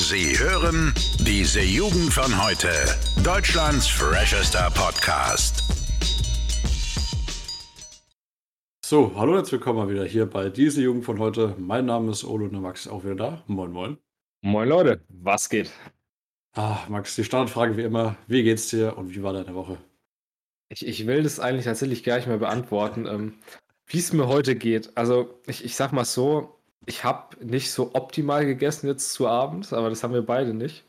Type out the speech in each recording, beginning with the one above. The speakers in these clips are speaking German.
Sie hören diese Jugend von heute. Deutschlands freshester Podcast. So, hallo und herzlich willkommen mal wieder hier bei diese Jugend von heute. Mein Name ist Olo und der Max ist auch wieder da. Moin, moin. Moin Leute, was geht? Ah, Max, die Standardfrage wie immer: Wie geht's dir und wie war deine Woche? Ich, ich will das eigentlich tatsächlich gar nicht mehr beantworten, ähm, wie es mir heute geht. Also, ich, ich sag mal so, ich habe nicht so optimal gegessen jetzt zu Abend, aber das haben wir beide nicht.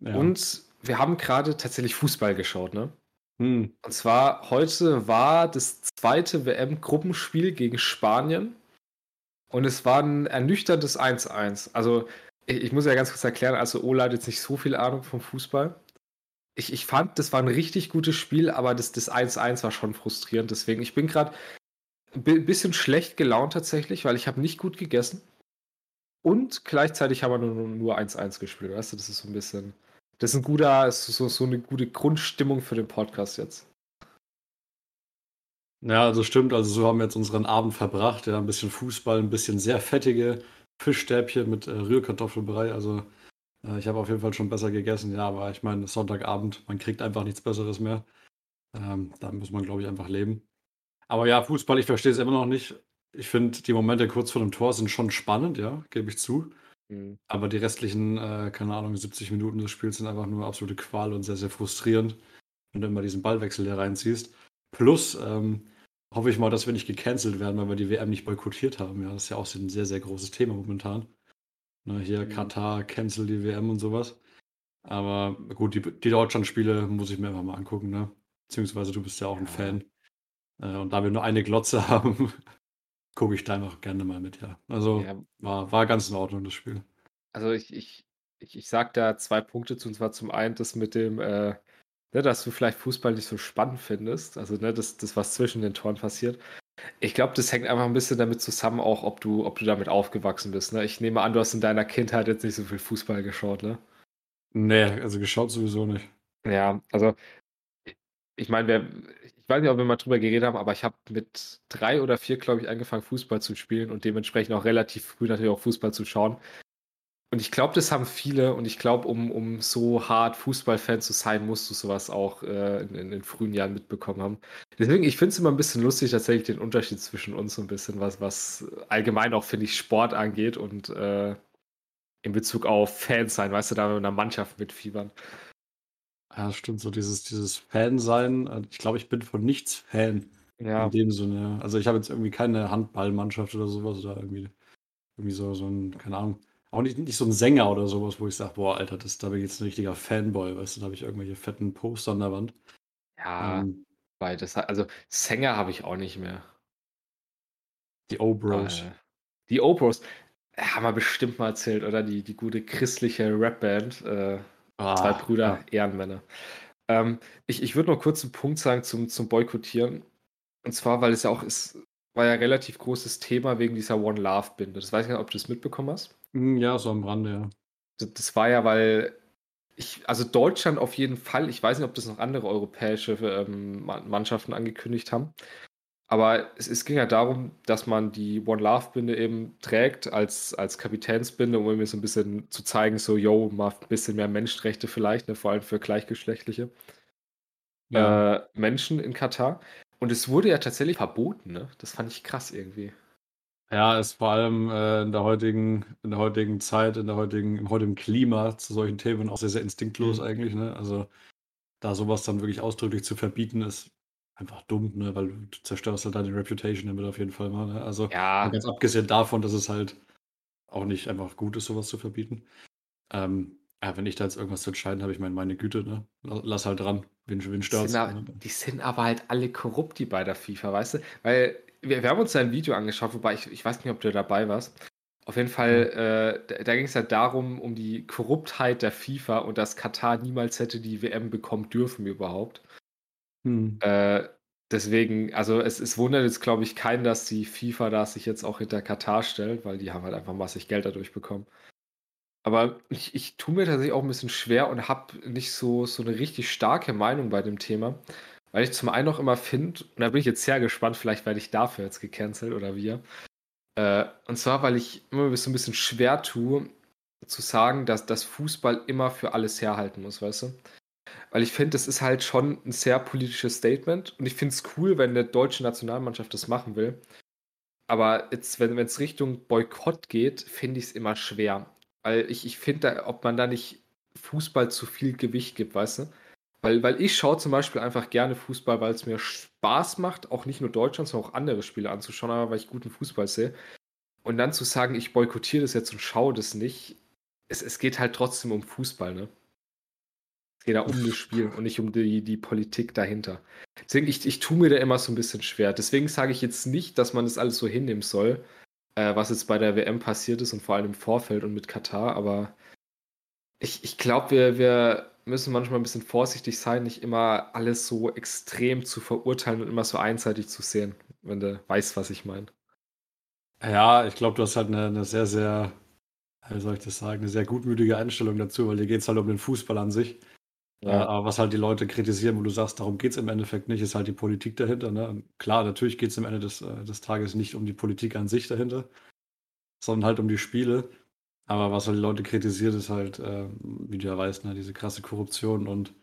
Ja. Und wir haben gerade tatsächlich Fußball geschaut, ne? Hm, Und zwar heute war das zweite WM-Gruppenspiel gegen Spanien und es war ein ernüchterndes 1-1. Also, ich, ich muss ja ganz kurz erklären, also Ola hat jetzt nicht so viel Ahnung vom Fußball. Ich, ich fand, das war ein richtig gutes Spiel, aber das, das 1-1 war schon frustrierend. Deswegen, ich bin gerade bisschen schlecht gelaunt tatsächlich, weil ich habe nicht gut gegessen. Und gleichzeitig haben wir nur nur 1-1 gespielt. Weißt du, das ist so ein bisschen. Das ist ein guter, ist so, so eine gute Grundstimmung für den Podcast jetzt. Ja, also stimmt. Also, so haben wir jetzt unseren Abend verbracht. Ja, ein bisschen Fußball, ein bisschen sehr fettige Fischstäbchen mit äh, Rührkartoffelbrei. Also, äh, ich habe auf jeden Fall schon besser gegessen. Ja, aber ich meine, Sonntagabend, man kriegt einfach nichts Besseres mehr. Ähm, da muss man, glaube ich, einfach leben. Aber ja, Fußball, ich verstehe es immer noch nicht. Ich finde, die Momente kurz vor dem Tor sind schon spannend, ja, gebe ich zu. Aber die restlichen, äh, keine Ahnung, 70 Minuten des Spiels sind einfach nur absolute Qual und sehr, sehr frustrierend, wenn du immer diesen Ballwechsel hier reinziehst. Plus ähm, hoffe ich mal, dass wir nicht gecancelt werden, weil wir die WM nicht boykottiert haben. Ja, das ist ja auch so ein sehr, sehr großes Thema momentan. Ne, hier Mhm. Katar, cancel die WM und sowas. Aber gut, die, die Deutschland-Spiele muss ich mir einfach mal angucken, ne? Beziehungsweise du bist ja auch ein Ja. Fan. Äh, und da wir nur eine Glotze haben, gucke ich da einfach gerne mal mit, ja. Also Ja, war, war ganz in Ordnung, das Spiel. also ich, ich, ich, ich sag da zwei Punkte zu, und zwar zum einen das mit dem, äh, ne, dass du vielleicht Fußball nicht so spannend findest, also ne, das, das, was zwischen den Toren passiert. Ich glaube, das hängt einfach ein bisschen damit zusammen, auch ob du, ob du damit aufgewachsen bist. Ne? Ich nehme an, du hast in deiner Kindheit jetzt nicht so viel Fußball geschaut, ne? Nee, also geschaut sowieso nicht. Ja, also ich- meine, wir, ich weiß nicht, ob wir mal drüber geredet haben, aber ich habe mit drei oder vier, glaube ich, angefangen, Fußball zu spielen und dementsprechend auch relativ früh natürlich auch Fußball zu schauen. Und ich glaube, das haben viele und ich glaube, um, um so hart Fußballfan zu sein, musst du sowas auch äh, in, in den frühen Jahren mitbekommen haben. Deswegen, ich finde es immer ein bisschen lustig, tatsächlich den Unterschied zwischen uns so ein bisschen, was, was allgemein auch, finde ich, Sport angeht und äh, in Bezug auf Fans sein, weißt du, da mit einer Mannschaft mitfiebern. Ja, stimmt, so dieses, dieses Fan-Sein. äh, Ich glaube, ich bin von nichts Fan Ja, in dem Sinne. Also ich habe jetzt irgendwie keine Handballmannschaft oder sowas oder irgendwie, irgendwie so, so ein, keine Ahnung, auch nicht, nicht so ein Sänger oder sowas, wo ich sage, boah, Alter, das, da bin ich jetzt ein richtiger Fanboy, weißt du, da habe ich irgendwelche fetten Poster an der Wand. ja. Ähm, Weil das, also Sänger habe ich auch nicht mehr. die O-Bros. Äh, die Opros äh, haben wir bestimmt mal erzählt, oder? Die, die gute christliche Rapband. Äh, zwei Ah, Brüder, Ehrenmänner. Ähm, ich ich würde noch kurz einen Punkt sagen zum, zum Boykottieren. Und zwar, weil es ja auch ist, war ja relativ großes Thema wegen dieser One Love-Binde. Das weiß ich nicht, ob du das mitbekommen hast. Hm, Ja, so am Rande, ja. Das, das war ja, weil ich, also Deutschland auf jeden Fall, ich weiß nicht, ob das noch andere europäische ähm, Ma- Mannschaften angekündigt haben. Aber es, es ging ja darum, dass man die One Love Binde eben trägt als, als Kapitänsbinde, um irgendwie so ein bisschen zu zeigen, so, yo, mal ein bisschen mehr Menschenrechte vielleicht, ne, vor allem für gleichgeschlechtliche Ja. äh, Menschen in Katar. Und es wurde ja tatsächlich verboten, ne? Das fand ich krass irgendwie. Ja, ist vor allem äh, in der heutigen, in der heutigen Zeit, in der heutigen, im heutigen Klima zu solchen Themen auch sehr, sehr instinktlos Mhm. eigentlich, ne? Also da sowas dann wirklich ausdrücklich zu verbieten, ist einfach dumm, ne? Weil du zerstörst halt deine Reputation damit auf jeden Fall mal, ne? Also Ja, ganz abgesehen davon, dass es halt auch nicht einfach gut ist, sowas zu verbieten. Ähm, ja, wenn ich da jetzt irgendwas zu entscheiden habe, ich meine, meine Güte, ne? La- Lass halt dran. Wen, Die stört's? die sind aber halt alle korrupt, die bei der FIFA, weißt du? Weil wir, wir haben uns da ein Video angeschaut, wobei ich, ich weiß nicht, ob du dabei warst. Auf jeden Fall, äh, da, da ging es halt darum, um die Korruptheit der FIFA und dass Katar niemals hätte die WM bekommen dürfen überhaupt. Hm. Äh, deswegen, also es, es wundert jetzt, glaube ich, keinen, dass die FIFA da sich jetzt auch hinter Katar stellt, weil die haben halt einfach massig Geld dadurch bekommen. Aber ich, ich tue mir tatsächlich auch ein bisschen schwer und habe nicht so, so eine richtig starke Meinung bei dem Thema. Weil ich zum einen auch immer finde, und da bin ich jetzt sehr gespannt, vielleicht werde ich dafür jetzt gecancelt oder wir. Äh, und zwar, weil ich immer so ein bisschen schwer tue, zu sagen, dass das Fußball immer für alles herhalten muss, weißt du? Weil ich finde, das ist halt schon ein sehr politisches Statement und ich finde es cool, wenn eine deutsche Nationalmannschaft das machen will. Aber jetzt, wenn es Richtung Boykott geht, finde ich es immer schwer. Weil ich, ich finde, ob man da nicht Fußball zu viel Gewicht gibt, weißt du? Weil, weil ich schaue zum Beispiel einfach gerne Fußball, weil es mir Spaß macht, auch nicht nur Deutschland, sondern auch andere Spiele anzuschauen, aber weil ich guten Fußball sehe. Und dann zu sagen, ich boykottiere das jetzt und schaue das nicht, es, es geht halt trotzdem um Fußball, ne? Es geht da um das Spiel und nicht um die, die Politik dahinter. Deswegen, ich, ich tue mir da immer so ein bisschen schwer. Deswegen sage ich jetzt nicht, dass man das alles so hinnehmen soll, äh, was jetzt bei der WM passiert ist und vor allem im Vorfeld und mit Katar, aber ich, ich glaube, wir, wir müssen manchmal ein bisschen vorsichtig sein, nicht immer alles so extrem zu verurteilen und immer so einseitig zu sehen, wenn du weißt, was ich meine. Ja, ich glaube, du hast halt eine, eine, sehr, sehr, wie soll ich das sagen, eine sehr gutmütige Einstellung dazu, weil dir geht es halt um den Fußball an sich. Ja. Äh, aber was halt die Leute kritisieren, wo du sagst, darum geht es im Endeffekt nicht, ist halt die Politik dahinter. Ne? Klar, natürlich geht es am Ende des, äh, des Tages nicht um die Politik an sich dahinter, sondern halt um die Spiele. Aber was halt die Leute kritisiert, ist halt, äh, wie du ja weißt, ne, diese krasse Korruption und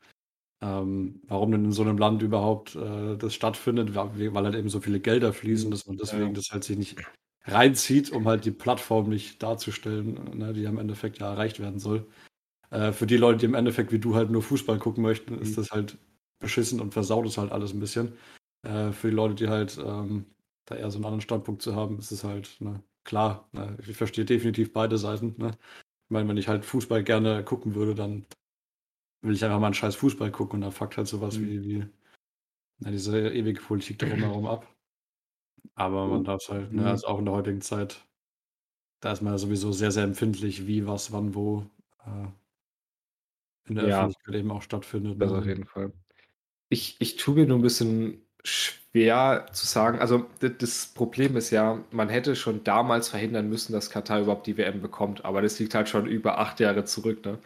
ähm, warum denn in so einem Land überhaupt äh, das stattfindet, weil, halt eben so viele Gelder fließen, dass man deswegen ja. das halt sich nicht reinzieht, um halt die Plattform nicht darzustellen, ne, die im Endeffekt ja erreicht werden soll. Äh, für die Leute, die im Endeffekt wie du halt nur Fußball gucken möchten, ist mhm. das halt beschissen und versaut es halt alles ein bisschen. Äh, für die Leute, die halt ähm, da eher so einen anderen Standpunkt zu haben, ist es halt ne, klar. Ne, ich verstehe definitiv beide Seiten. Ne? Ich meine, wenn ich halt Fußball gerne gucken würde, dann will ich einfach mal einen scheiß Fußball gucken und da fuckt halt sowas mhm. wie, wie na, diese ewige Politik drumherum ab. Aber man darf es halt, ne, mhm. also auch in der heutigen Zeit, da ist man ja sowieso sehr, sehr empfindlich, wie, was, wann, wo äh, in der ja. Öffentlichkeit eben auch stattfindet. Das ne? auf jeden Fall. Ich, ich tue mir nur ein bisschen schwer zu sagen. Also das Problem ist ja, man hätte schon damals verhindern müssen, dass Katar überhaupt die WM bekommt. Aber das liegt halt schon über acht Jahre zurück. Ne?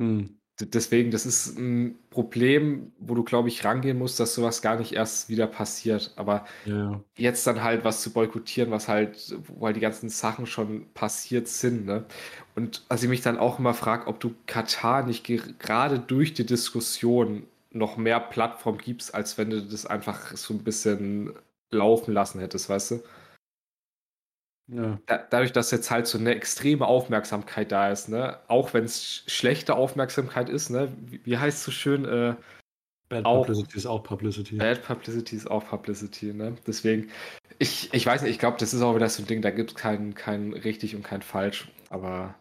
Hm deswegen, das ist ein Problem, wo du, glaube ich, rangehen musst, dass sowas gar nicht erst wieder passiert. Aber ja. jetzt dann halt was zu boykottieren, was halt, wo halt die ganzen Sachen schon passiert sind. Ne? Und als ich mich dann auch immer frage, ob du Katar nicht gerade durch die Diskussion noch mehr Plattform gibst, als wenn du das einfach so ein bisschen laufen lassen hättest, weißt du? Ja. Da, dadurch, dass jetzt halt so eine extreme Aufmerksamkeit da ist, ne? Auch wenn es schlechte Aufmerksamkeit ist, ne? Wie, wie heißt es so schön? Äh, Bad auch, Publicity ist auch Publicity. Bad Publicity ist auch Publicity, ne? Deswegen, ich, ich weiß nicht, ich glaube, das ist auch wieder so ein Ding, da gibt es kein, kein richtig und kein falsch. Aber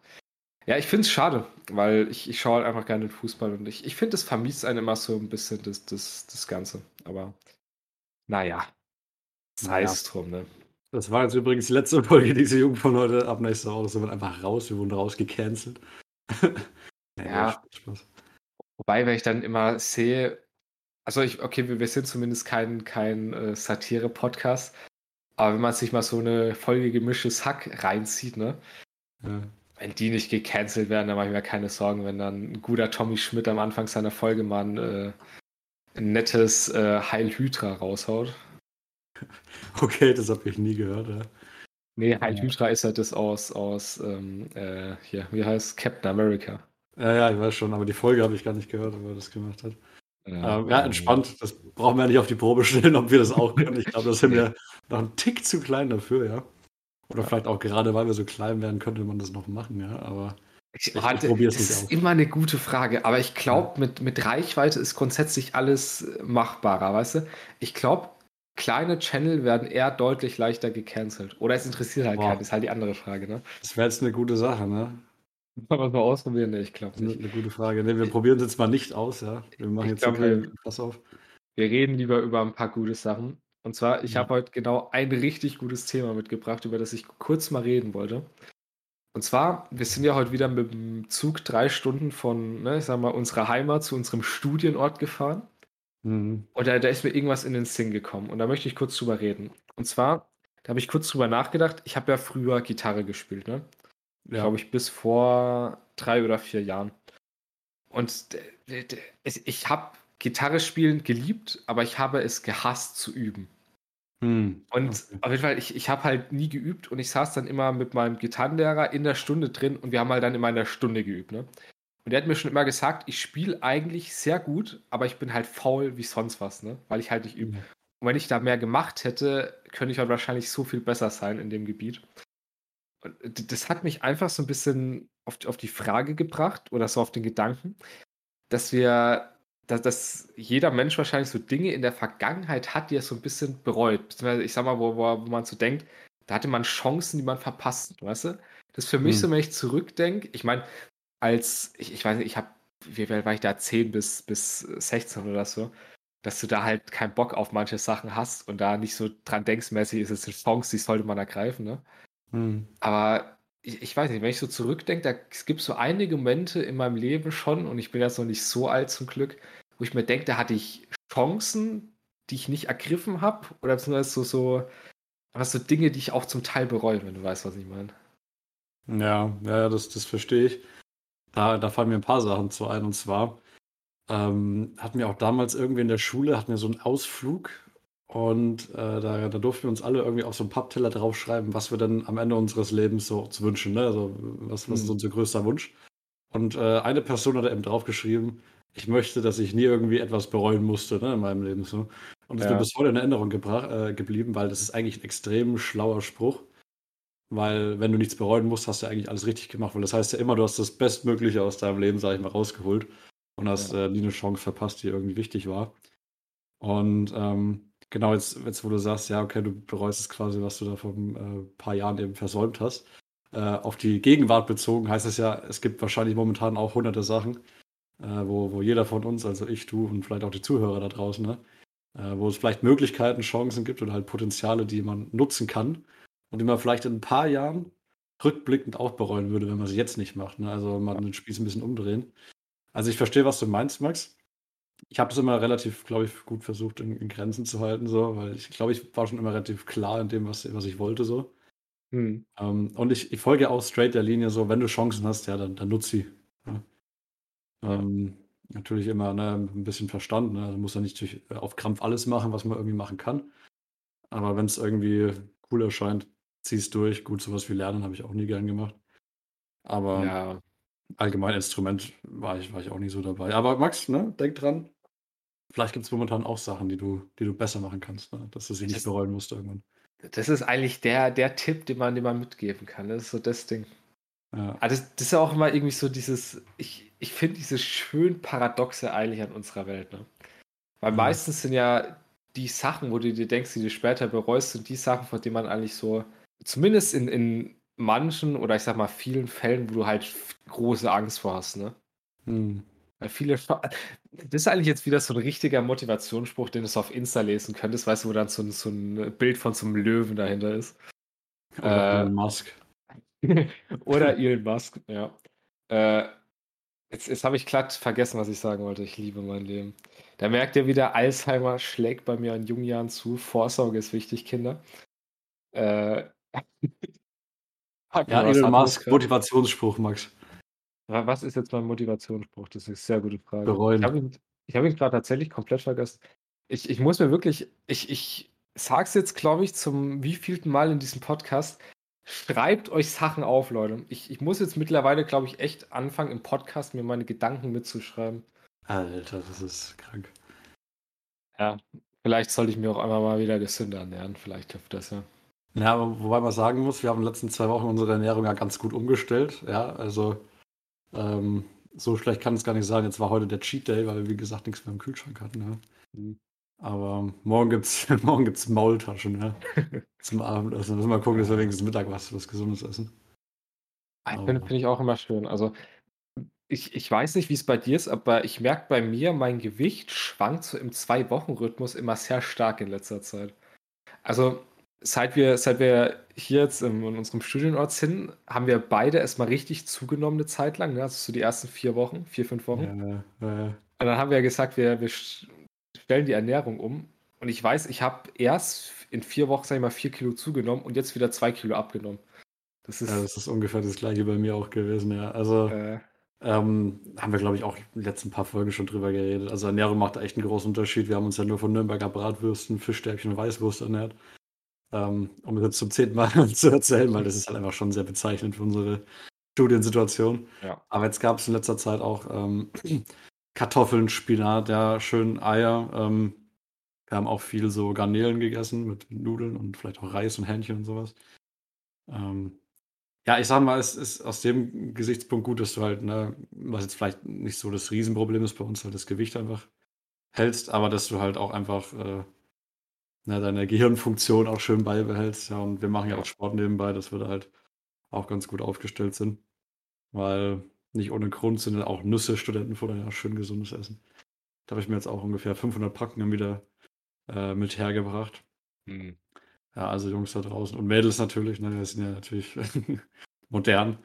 ja, ich finde es schade, weil ich, ich schaue halt einfach gerne den Fußball und ich, ich finde, es vermisst einen immer so ein bisschen das, das, das Ganze. Aber naja, sei es drum, ne? Das war jetzt übrigens die letzte Folge dieser Jugend von heute. Ab nächster Woche sind wir einfach raus. Wir wurden rausgecancelt. ja. Spaß. Wobei, wenn ich dann immer sehe, also ich, okay, wir, wir sind zumindest kein, kein äh, Satire-Podcast, aber wenn man sich mal so eine Folge gemischtes Hack reinzieht, ne? Ja. Wenn die nicht gecancelt werden, dann mache ich mir keine Sorgen, wenn dann ein guter Tommy Schmidt am Anfang seiner Folge mal ein, äh, ein nettes äh, Heil Hydra raushaut. Okay, das habe ich nie gehört. Ja. Nee, Heil Hydra ist halt das aus, aus ähm, äh, hier, wie heißt Captain America. Ja, ja, ich weiß schon, aber die Folge habe ich gar nicht gehört, ob er das gemacht hat. Ja, ähm, ja, entspannt. Das brauchen wir ja nicht auf die Probe stellen, ob wir das auch können. Ich glaube, das sind wir noch ein Tick zu klein dafür, ja. Oder vielleicht auch gerade, weil wir so klein werden, könnte man das noch machen, ja. Aber ich, ich, es nicht aus. ist immer eine gute Frage, aber ich glaube, mit, mit Reichweite ist grundsätzlich alles machbarer, weißt du? Ich glaube, kleine Channel werden eher deutlich leichter gecancelt. Oder es interessiert halt keinen, ist halt die andere Frage, ne? Das wäre jetzt eine gute Sache, ne? Wir es mal ausprobieren? Ne, ich glaube nicht. Eine gute Frage. Ne, wir probieren es jetzt mal nicht aus, ja. Wir machen ich jetzt glaub, keinen Pass auf. Wir reden lieber über ein paar gute Sachen. Und zwar, ich ja. habe heute genau ein richtig gutes Thema mitgebracht, über das ich kurz mal reden wollte. Und zwar, wir sind ja heute wieder mit dem Zug drei Stunden von, ne, ich sag mal, unserer Heimat zu unserem Studienort gefahren. Mhm. Und da, da ist mir irgendwas in den Sinn gekommen. Und da möchte ich kurz drüber reden. Und zwar, da habe ich kurz drüber nachgedacht. Ich habe ja früher Gitarre gespielt, ne? Ja. Glaube ich, bis vor drei oder vier Jahren. Und ich habe Gitarre spielen geliebt, aber ich habe es gehasst zu üben. Hm, und okay. auf jeden Fall, ich, ich habe halt nie geübt und ich saß dann immer mit meinem Gitarrenlehrer in der Stunde drin und wir haben halt dann immer in der Stunde geübt. Ne? Und der hat mir schon immer gesagt, ich spiele eigentlich sehr gut, aber ich bin halt faul wie sonst was, ne? weil ich halt nicht übe. Mhm. Und wenn ich da mehr gemacht hätte, könnte ich halt wahrscheinlich so viel besser sein in dem Gebiet. Und das hat mich einfach so ein bisschen auf, auf die Frage gebracht oder so auf den Gedanken, dass wir, dass, dass jeder Mensch wahrscheinlich so Dinge in der Vergangenheit hat, die er so ein bisschen bereut. Beziehungsweise, ich sag mal, wo, wo, wo man so denkt, da hatte man Chancen, die man verpasst, weißt du? Das ist für mich hm. so, wenn ich zurückdenke, ich meine, als, ich, ich weiß nicht, ich habe, wie war ich da, 10 bis, bis 16 oder so, dass du da halt keinen Bock auf manche Sachen hast und da nicht so dran denkst, mäßig ist es eine Chance, die sollte man ergreifen, ne? Hm. Aber ich, ich, weiß nicht, wenn ich so zurückdenke, da, es gibt so einige Momente in meinem Leben schon, und ich bin jetzt noch nicht so alt zum Glück, wo ich mir denke, da hatte ich Chancen, die ich nicht ergriffen habe, oder beziehungsweise so, so, was so Dinge, die ich auch zum Teil bereue, wenn du weißt, was ich meine. Ja, ja, das, das verstehe ich. Da, da fallen mir ein paar Sachen zu ein. Und zwar ähm, hatten wir auch damals irgendwie in der Schule, hatten wir so einen Ausflug und äh, da, da durften wir uns alle irgendwie auf so einen Pappteller draufschreiben, was wir denn am Ende unseres Lebens so zu wünschen. Ne? Also was, was ist mhm. unser größter Wunsch? Und äh, eine Person hat eben draufgeschrieben, ich möchte, dass ich nie irgendwie etwas bereuen musste ne, in meinem Leben. So. Und das ja. ist mir bis heute in Erinnerung äh, geblieben, weil das ist eigentlich ein extrem schlauer Spruch. Weil wenn du nichts bereuen musst, hast du eigentlich alles richtig gemacht. Weil das heißt ja immer, du hast das Bestmögliche aus deinem Leben, sag ich mal, rausgeholt und hast ja. äh, nie eine Chance verpasst, die irgendwie wichtig war. Und ähm, genau, jetzt, jetzt wo du sagst, ja, okay, du bereust es quasi, was du da vor ein äh, paar Jahren eben versäumt hast. Äh, auf die Gegenwart bezogen heißt es ja, es gibt wahrscheinlich momentan auch hunderte Sachen, äh, wo, wo jeder von uns, also ich, du und vielleicht auch die Zuhörer da draußen, ne, äh, wo es vielleicht Möglichkeiten, Chancen gibt oder halt Potenziale, die man nutzen kann und die man vielleicht in ein paar Jahren rückblickend auch bereuen würde, wenn man sie jetzt nicht macht. Ne? Also man den Spieß ein bisschen umdrehen. Also ich verstehe, was du meinst, Max. Ich habe es immer relativ, glaube ich, gut versucht, in, in, Grenzen zu halten, so, weil ich glaube, ich war schon immer relativ klar in dem, was, was ich wollte, so. Hm. Ähm, und ich, ich folge auch straight der Linie, so, wenn du Chancen hast, ja, dann, dann nutz sie. Ja. Ähm, natürlich immer ne, ein bisschen Verstand, ne? Also muss ja nicht auf Krampf alles machen, was man irgendwie machen kann. Aber wenn es irgendwie cool erscheint, zieh's durch. Gut, sowas wie Lernen habe ich auch nie gern gemacht. Aber ja. allgemein Instrument war ich, war ich auch nie so dabei. Aber Max, ne, denk dran, vielleicht gibt es momentan auch Sachen, die du, die du besser machen kannst, ne? dass du sie das, nicht bereuen musst irgendwann. Das ist eigentlich der, der Tipp, den man, den man mitgeben kann. Das ist so das Ding. Ja. Aber das, das ist ja auch immer irgendwie so dieses, ich, ich finde dieses schön Paradoxe eigentlich an unserer Welt. Ne? Weil ja. meistens sind ja die Sachen, wo du dir denkst, die du später bereust, sind die Sachen, von denen man eigentlich so zumindest in, in manchen oder ich sag mal vielen Fällen, wo du halt große Angst vor hast, ne? Hm. Weil viele. Das ist eigentlich jetzt wieder so ein richtiger Motivationsspruch, den du auf Insta lesen könntest, weißt du, wo dann so ein, so ein Bild von so einem Löwen dahinter ist. Oder äh, Elon Musk. oder Elon Musk, ja. Äh, jetzt jetzt habe ich glatt vergessen, was ich sagen wollte. Ich liebe mein Leben. Da merkt ihr wieder, Alzheimer schlägt bei mir in jungen Jahren zu. Vorsorge ist wichtig, Kinder. Äh, ja, Elon Musk, Motivationsspruch, Max. Was ist jetzt mein Motivationsspruch? Das ist eine sehr gute Frage. Bereuen. Ich habe ihn, hab ihn gerade tatsächlich komplett vergessen. Ich, ich muss mir wirklich, ich, ich sag's jetzt, glaube ich, zum wievielten Mal in diesem Podcast. Schreibt euch Sachen auf, Leute. Ich, ich muss jetzt mittlerweile, glaube ich, echt anfangen, im Podcast mir meine Gedanken mitzuschreiben. Alter, das ist krank. Ja, vielleicht sollte ich mir auch einmal mal wieder gesünder ernähren. Vielleicht hilft das ja. Ja, wobei man sagen muss, wir haben in den letzten zwei Wochen unsere Ernährung ja ganz gut umgestellt. Ja, also ähm, so schlecht kann es gar nicht sein. Jetzt war heute der Cheat Day, weil wir, wie gesagt, nichts mehr im Kühlschrank hatten. Ja. Mhm. Aber morgen gibt es morgen gibt's Maultaschen ja, zum Abendessen. Also müssen wir mal gucken, dass wir wenigstens Mittag was, was Gesundes essen. Finde find ich auch immer schön. Also ich, ich weiß nicht, wie es bei dir ist, aber ich merke bei mir, mein Gewicht schwankt so im Zwei-Wochen-Rhythmus immer sehr stark in letzter Zeit. Also seit wir, seit wir hier jetzt in, unserem Studienort sind, haben wir beide erstmal richtig zugenommen eine Zeit lang, ne? also so die ersten vier Wochen, vier, fünf Wochen. Ja, ja. Und dann haben wir ja gesagt, wir, wir stellen die Ernährung um. Und ich weiß, ich habe erst in vier Wochen, sag ich mal, vier Kilo zugenommen und jetzt wieder zwei Kilo abgenommen. Das ist, ja, das ist ungefähr das gleiche bei mir auch gewesen, ja. Also äh, Ähm, haben wir, glaube ich, auch in den letzten paar Folgen schon drüber geredet. Also Ernährung macht da echt einen großen Unterschied. Wir haben uns ja nur von Nürnberger Bratwürsten, Fischstäbchen und Weißwurst ernährt. Ähm, um es jetzt zum zehnten Mal zu erzählen, weil das ist halt einfach schon sehr bezeichnend für unsere Studiensituation. Ja. Aber jetzt gab es in letzter Zeit auch ähm, Kartoffeln, Spinat, ja, schön Eier. Ähm, wir haben auch viel so Garnelen gegessen mit Nudeln und vielleicht auch Reis und Hähnchen und sowas. Ähm, ja, ich sag mal, es ist aus dem Gesichtspunkt gut, dass du halt, ne, was jetzt vielleicht nicht so das Riesenproblem ist bei uns, halt das Gewicht einfach hältst, aber dass du halt auch einfach äh, ne, deine Gehirnfunktion auch schön beibehältst. Ja, und wir machen ja auch Sport nebenbei, dass wir da halt auch ganz gut aufgestellt sind. Weil nicht ohne Grund sind auch Nüsse Studentenfutter ja schön gesundes Essen. Da habe ich mir jetzt auch ungefähr 500 Packen wieder äh, mit hergebracht. Mhm. Ja, also Jungs da draußen und Mädels natürlich, ne, wir sind ja natürlich modern.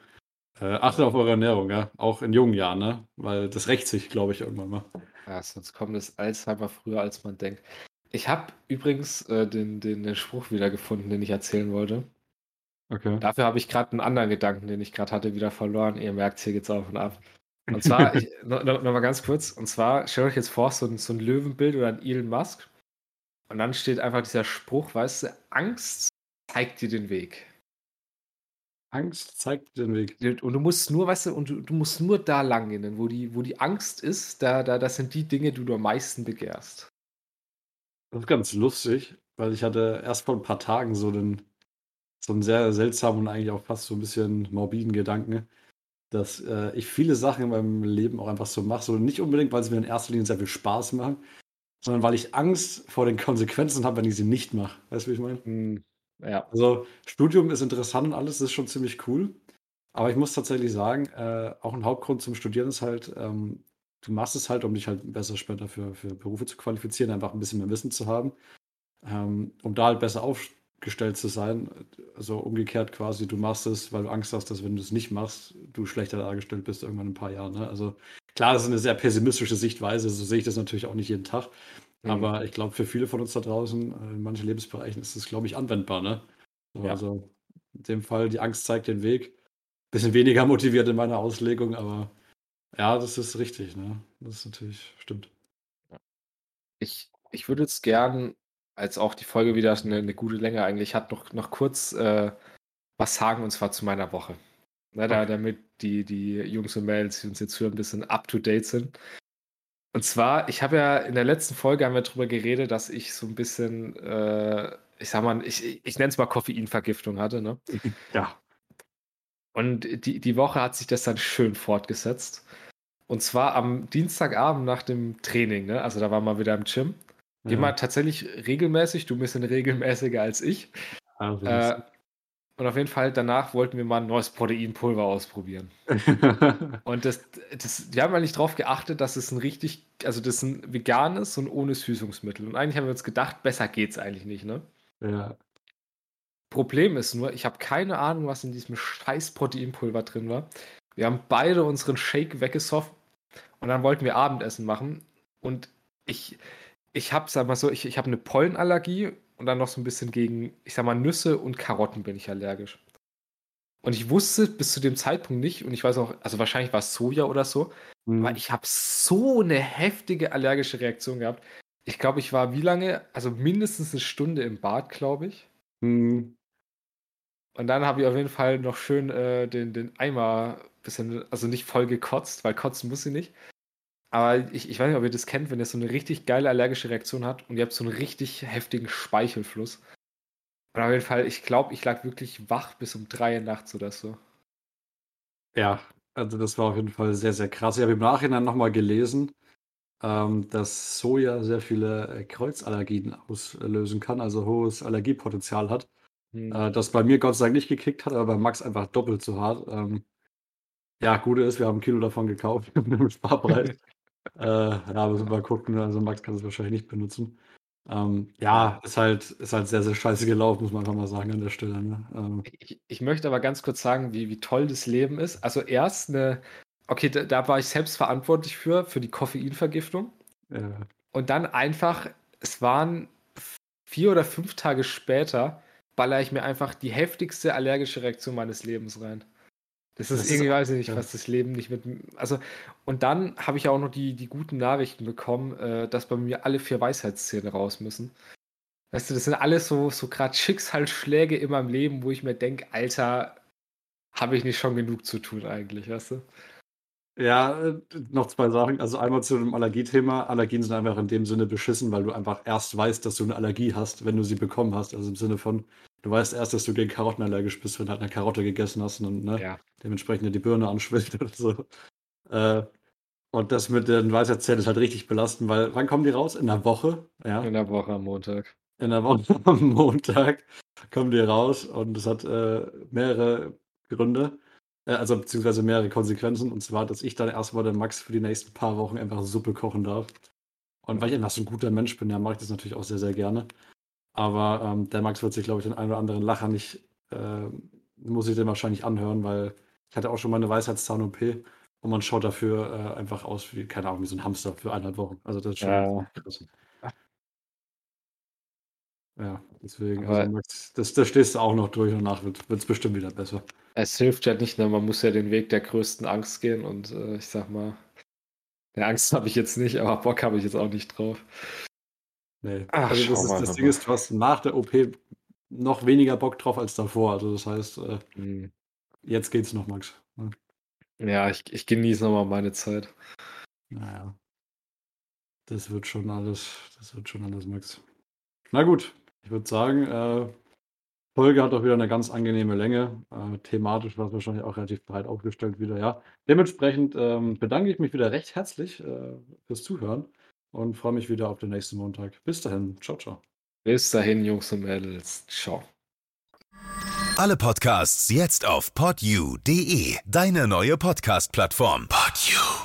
Äh, achtet auf eure Ernährung, ja, auch in jungen Jahren, ne, weil das rächt sich, glaube ich, irgendwann mal. Ja, sonst kommt das Alzheimer früher, als man denkt. Ich habe übrigens äh, den, den, den Spruch wieder gefunden, den ich erzählen wollte. Okay. Dafür habe ich gerade einen anderen Gedanken, den ich gerade hatte, wieder verloren. Ihr merkt, hier geht's auf und ab. Und zwar, ich, noch, noch, mal ganz kurz, und zwar, stellt euch jetzt vor, so ein, so ein Löwenbild oder ein Elon Musk. Und dann steht einfach dieser Spruch, weißt du, Angst zeigt dir den Weg. Angst zeigt dir den Weg. Und du musst nur, weißt du, und du, du musst nur da lang gehen, wo die, wo die Angst ist, da, da, das sind die Dinge, die du am meisten begehrst. Das ist ganz lustig, weil ich hatte erst vor ein paar Tagen so einen, so einen sehr seltsamen und eigentlich auch fast so ein bisschen morbiden Gedanken, dass äh, ich viele Sachen in meinem Leben auch einfach so mache. So nicht unbedingt, weil sie mir in erster Linie sehr viel Spaß machen, sondern weil ich Angst vor den Konsequenzen habe, wenn ich sie nicht mache. Weißt du, wie ich meine? Mm, ja. Also, Studium ist interessant und alles, das ist schon ziemlich cool. Aber ich muss tatsächlich sagen, äh, auch ein Hauptgrund zum Studieren ist halt, ähm, du machst es halt, um dich halt besser später für, für Berufe zu qualifizieren, einfach ein bisschen mehr Wissen zu haben, ähm, um da halt besser aufgestellt zu sein. Also umgekehrt quasi, du machst es, weil du Angst hast, dass wenn du es nicht machst, du schlechter dargestellt bist irgendwann in ein paar Jahren. Ne? Also klar, das ist eine sehr pessimistische Sichtweise, so sehe ich das natürlich auch nicht jeden Tag. Mhm. Aber ich glaube, für viele von uns da draußen, äh, in manchen Lebensbereichen, ist das, glaube ich, anwendbar. Ne? So, ja. Also in dem Fall, die Angst zeigt den Weg. Bisschen weniger motiviert in meiner Auslegung, aber ja, das ist richtig, ne? Das ist natürlich, stimmt. Ich, ich würde jetzt gern, als auch die Folge wieder eine, eine gute Länge eigentlich hat, noch, noch kurz äh, was sagen, und zwar zu meiner Woche. Ne, da, damit die, die Jungs und Mädels, die uns jetzt hören, ein bisschen up to date sind. Und zwar, ich habe ja in der letzten Folge haben wir darüber geredet, dass ich so ein bisschen, äh, ich sag mal, ich, ich nenne es mal Koffeinvergiftung hatte, ne? Ja. Und die, die Woche hat sich das dann schön fortgesetzt. Und zwar am Dienstagabend nach dem Training, ne? Also da waren wir wieder im Gym. Ja. Gehen wir tatsächlich regelmäßig, du ein bisschen regelmäßiger als ich. Also, äh, und auf jeden Fall danach wollten wir mal ein neues Proteinpulver ausprobieren. und das, das, wir haben eigentlich darauf geachtet, dass es ein richtig, also das ist ein veganes und ohne Süßungsmittel. Und eigentlich haben wir uns gedacht, besser geht's eigentlich nicht, ne? Ja. Problem ist nur, ich habe keine Ahnung, was in diesem scheiß Proteinpulver drin war. Wir haben beide unseren Shake weggesoffen und dann wollten wir Abendessen machen. Und ich, ich habe, sag mal so, ich, ich habe eine Pollenallergie und dann noch so ein bisschen gegen, ich sag mal, Nüsse und Karotten bin ich allergisch. Und ich wusste bis zu dem Zeitpunkt nicht, und ich weiß auch, also wahrscheinlich war es Soja oder so, mhm. aber ich habe so eine heftige allergische Reaktion gehabt. Ich glaube, ich war wie lange? Also mindestens eine Stunde im Bad, glaube ich. Mhm. Und dann habe ich auf jeden Fall noch schön äh, den, den Eimer bisschen, also nicht voll gekotzt, weil kotzen muss sie nicht. Aber ich, ich weiß nicht, ob ihr das kennt, wenn ihr so eine richtig geile allergische Reaktion habt und ihr habt so einen richtig heftigen Speichelfluss. Und auf jeden Fall, ich glaube, ich lag wirklich wach bis um drei nachts oder so. Ja, also das war auf jeden Fall sehr, sehr krass. Ich habe im Nachhinein nochmal gelesen, ähm, dass Soja sehr viele äh, Kreuzallergien auslösen kann, also hohes Allergiepotenzial hat. Hm. Äh, das bei mir Gott sei Dank nicht gekickt hat, aber bei Max einfach doppelt so hart. Ähm, ja, Gute ist, wir haben ein Kilo davon gekauft im Sparpreis. Äh, ja, müssen wir mal gucken. Also Max kann es wahrscheinlich nicht benutzen. Ähm, ja, ist halt, ist halt sehr, sehr scheiße gelaufen, muss man einfach mal sagen an der Stelle. Ne? Ähm, ich, ich, möchte aber ganz kurz sagen, wie, wie toll das Leben ist. Also erst eine, okay, da, da war ich selbst verantwortlich für, für die Koffeinvergiftung. Ja. Und dann einfach, es waren vier oder fünf Tage später, baller ich mir einfach die heftigste allergische Reaktion meines Lebens rein. Das ist das irgendwie, ist, weiß ich nicht, ja. was das Leben nicht mit. Also, und dann habe ich auch noch die, die guten Nachrichten bekommen, äh, dass bei mir alle vier Weisheitszähne raus müssen. Weißt du, das sind alles so, so gerade Schicksalsschläge in meinem Leben, wo ich mir denke, Alter, habe ich nicht schon genug zu tun eigentlich, weißt du? Ja, äh, noch zwei Sachen. Also einmal zu dem Allergiethema. Allergien sind einfach in dem Sinne beschissen, weil du einfach erst weißt, dass du eine Allergie hast, wenn du sie bekommen hast. Also im Sinne von, du weißt erst, dass du gegen Karotten allergisch bist, wenn du halt eine Karotte gegessen hast und ne, ja. dementsprechend die Birne anschwillt oder so. Äh, und das mit den Weisheitszähnen ist halt richtig belastend, weil wann kommen die raus? In der Woche? Ja. In der Woche am Montag. In der Woche am Montag kommen die raus und es hat äh, mehrere Gründe. Äh, also beziehungsweise mehrere Konsequenzen. Und zwar, dass ich dann erstmal den Max für die nächsten paar Wochen einfach Suppe kochen darf. Und weil ich einfach so ein guter Mensch bin, ja, mache ich das natürlich auch sehr, sehr gerne. Aber ähm, der Max wird sich, glaube ich, den einen oder anderen Lacher nicht, äh, muss ich den wahrscheinlich anhören, weil ich hatte auch schon mal eine Weisheitszahn-OP und man schaut dafür äh, einfach aus wie, keine Ahnung, wie so ein Hamster für eineinhalb Wochen. Also das ist schon ja. Ja, deswegen, also Max, das, das stehst du auch noch durch und danach wird es bestimmt wieder besser. Es hilft ja nicht, ne? man muss ja den Weg der größten Angst gehen und äh, ich sag mal, der Angst habe ich jetzt nicht, aber Bock habe ich jetzt auch nicht drauf. Nee. Ach, also das, ist, das Ding ist, du hast nach der OP noch weniger Bock drauf als davor. Also das heißt, äh, hm. jetzt geht's noch, Max. Ja, ja ich, ich genieße nochmal meine Zeit. Naja. Das wird schon alles, das wird schon alles, Max. Na gut, ich würde sagen, äh, Folge hat auch wieder eine ganz angenehme Länge. Äh, thematisch war es wahrscheinlich auch relativ breit aufgestellt wieder, ja. Dementsprechend ähm, bedanke ich mich wieder recht herzlich äh, fürs Zuhören und freue mich wieder auf den nächsten Montag. Bis dahin, ciao, ciao. Bis dahin, Jungs und Mädels. Ciao. Alle Podcasts jetzt auf podyou.de, deine neue Podcast-Plattform. Podyou.